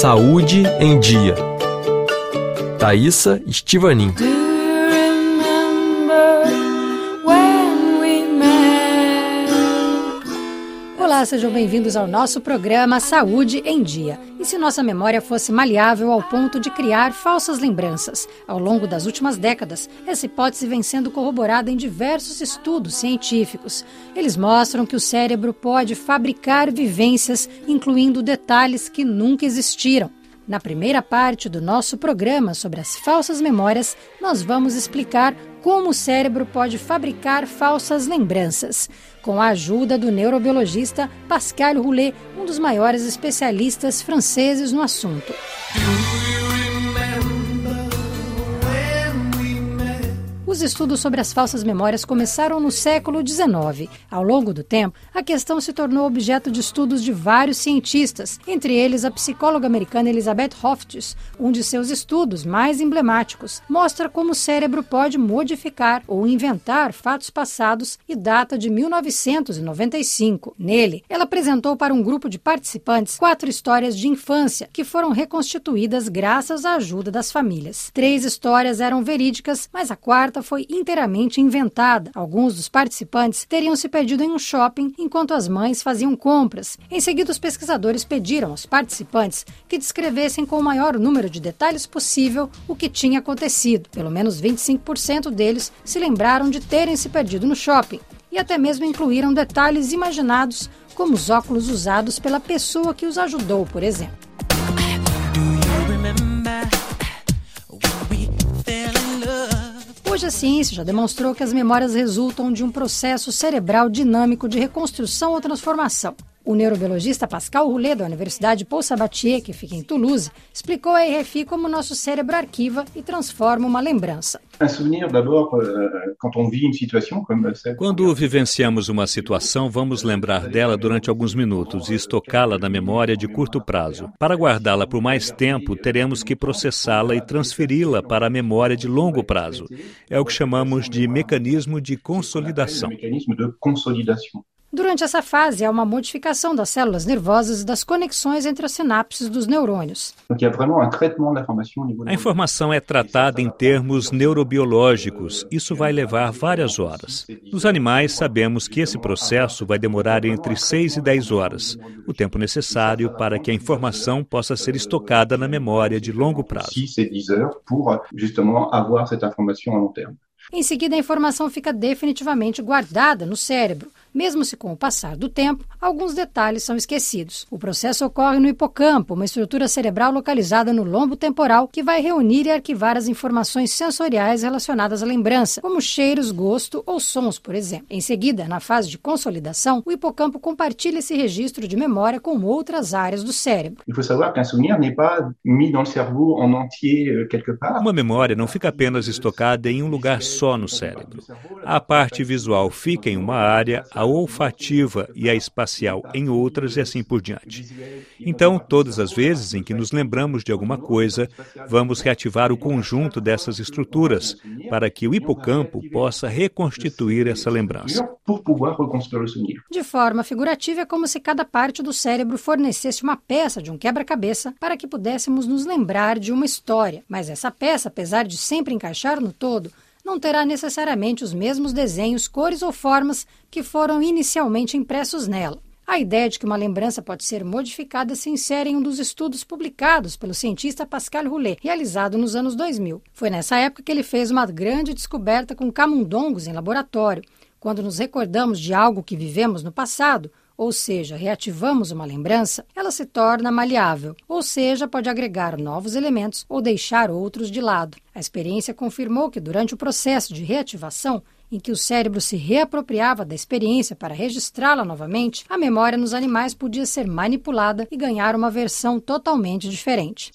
Saúde em Dia. Thaisa Estivanin. Olá, sejam bem-vindos ao nosso programa Saúde em Dia. E se nossa memória fosse maleável ao ponto de criar falsas lembranças? Ao longo das últimas décadas, essa hipótese vem sendo corroborada em diversos estudos científicos. Eles mostram que o cérebro pode fabricar vivências, incluindo detalhes que nunca existiram. Na primeira parte do nosso programa sobre as falsas memórias, nós vamos explicar como o cérebro pode fabricar falsas lembranças, com a ajuda do neurobiologista Pascal Roulet, um dos maiores especialistas franceses no assunto. Os estudos sobre as falsas memórias começaram no século XIX. Ao longo do tempo, a questão se tornou objeto de estudos de vários cientistas, entre eles a psicóloga americana Elizabeth Hoftis. Um de seus estudos mais emblemáticos mostra como o cérebro pode modificar ou inventar fatos passados e data de 1995. Nele, ela apresentou para um grupo de participantes quatro histórias de infância que foram reconstituídas graças à ajuda das famílias. Três histórias eram verídicas, mas a quarta foi inteiramente inventada. Alguns dos participantes teriam se perdido em um shopping enquanto as mães faziam compras. Em seguida, os pesquisadores pediram aos participantes que descrevessem com o maior número de detalhes possível o que tinha acontecido. Pelo menos 25% deles se lembraram de terem se perdido no shopping e até mesmo incluíram detalhes imaginados, como os óculos usados pela pessoa que os ajudou, por exemplo. Hoje a ciência já demonstrou que as memórias resultam de um processo cerebral dinâmico de reconstrução ou transformação. O neurobiologista Pascal Roulet, da Universidade Paul Sabatier, que fica em Toulouse, explicou à RFI como nosso cérebro arquiva e transforma uma lembrança. Euh, Quando vivenciamos uma situação, vamos lembrar dela durante alguns minutos e estocá-la na memória de curto prazo. Para guardá-la por mais tempo, teremos que processá-la e transferi-la para a memória de longo prazo. É o que chamamos de mecanismo de consolidação. Durante essa fase, há uma modificação das células nervosas e das conexões entre as sinapses dos neurônios. A informação é tratada em termos neurobiológicos. Isso vai levar várias horas. Nos animais, sabemos que esse processo vai demorar entre 6 e 10 horas, o tempo necessário para que a informação possa ser estocada na memória de longo prazo. Em seguida, a informação fica definitivamente guardada no cérebro, mesmo se com o passar do tempo, alguns detalhes são esquecidos. O processo ocorre no hipocampo, uma estrutura cerebral localizada no lombo temporal que vai reunir e arquivar as informações sensoriais relacionadas à lembrança, como cheiros, gosto ou sons, por exemplo. Em seguida, na fase de consolidação, o hipocampo compartilha esse registro de memória com outras áreas do cérebro. Uma memória não fica apenas estocada em um lugar só no cérebro. A parte visual fica em uma área, a olfativa e a espacial em outras e assim por diante. Então, todas as vezes em que nos lembramos de alguma coisa, vamos reativar o conjunto dessas estruturas para que o hipocampo possa reconstituir essa lembrança. De forma figurativa, é como se cada parte do cérebro fornecesse uma peça de um quebra-cabeça para que pudéssemos nos lembrar de uma história. Mas essa peça, apesar de sempre encaixar no todo, não terá necessariamente os mesmos desenhos, cores ou formas que foram inicialmente impressos nela. A ideia de que uma lembrança pode ser modificada se insere em um dos estudos publicados pelo cientista Pascal Roulet, realizado nos anos 2000. Foi nessa época que ele fez uma grande descoberta com camundongos em laboratório. Quando nos recordamos de algo que vivemos no passado, ou seja, reativamos uma lembrança, ela se torna maleável, ou seja, pode agregar novos elementos ou deixar outros de lado. A experiência confirmou que durante o processo de reativação, em que o cérebro se reapropriava da experiência para registrá-la novamente, a memória nos animais podia ser manipulada e ganhar uma versão totalmente diferente.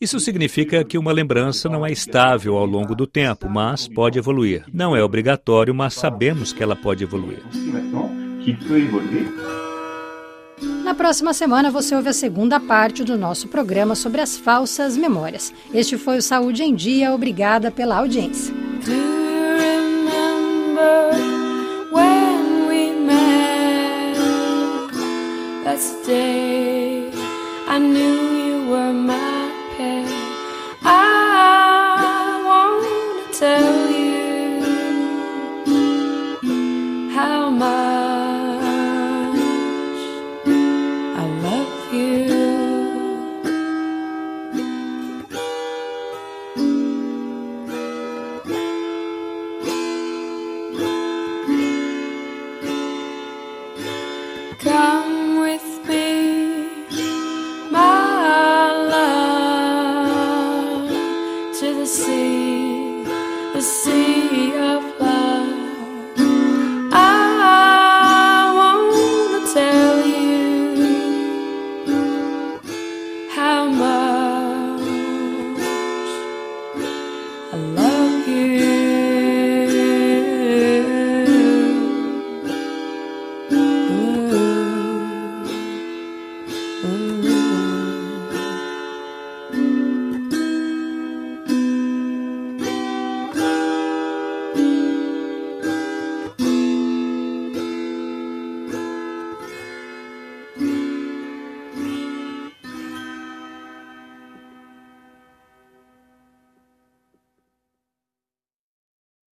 Isso significa que uma lembrança não é estável ao longo do tempo, mas pode evoluir. Não é obrigatório, mas sabemos que ela pode evoluir. Na próxima semana você ouve a segunda parte do nosso programa sobre as falsas memórias. Este foi o Saúde em Dia. Obrigada pela audiência. I knew you were mine. Come with me, my love, to the sea, the sea. Hum.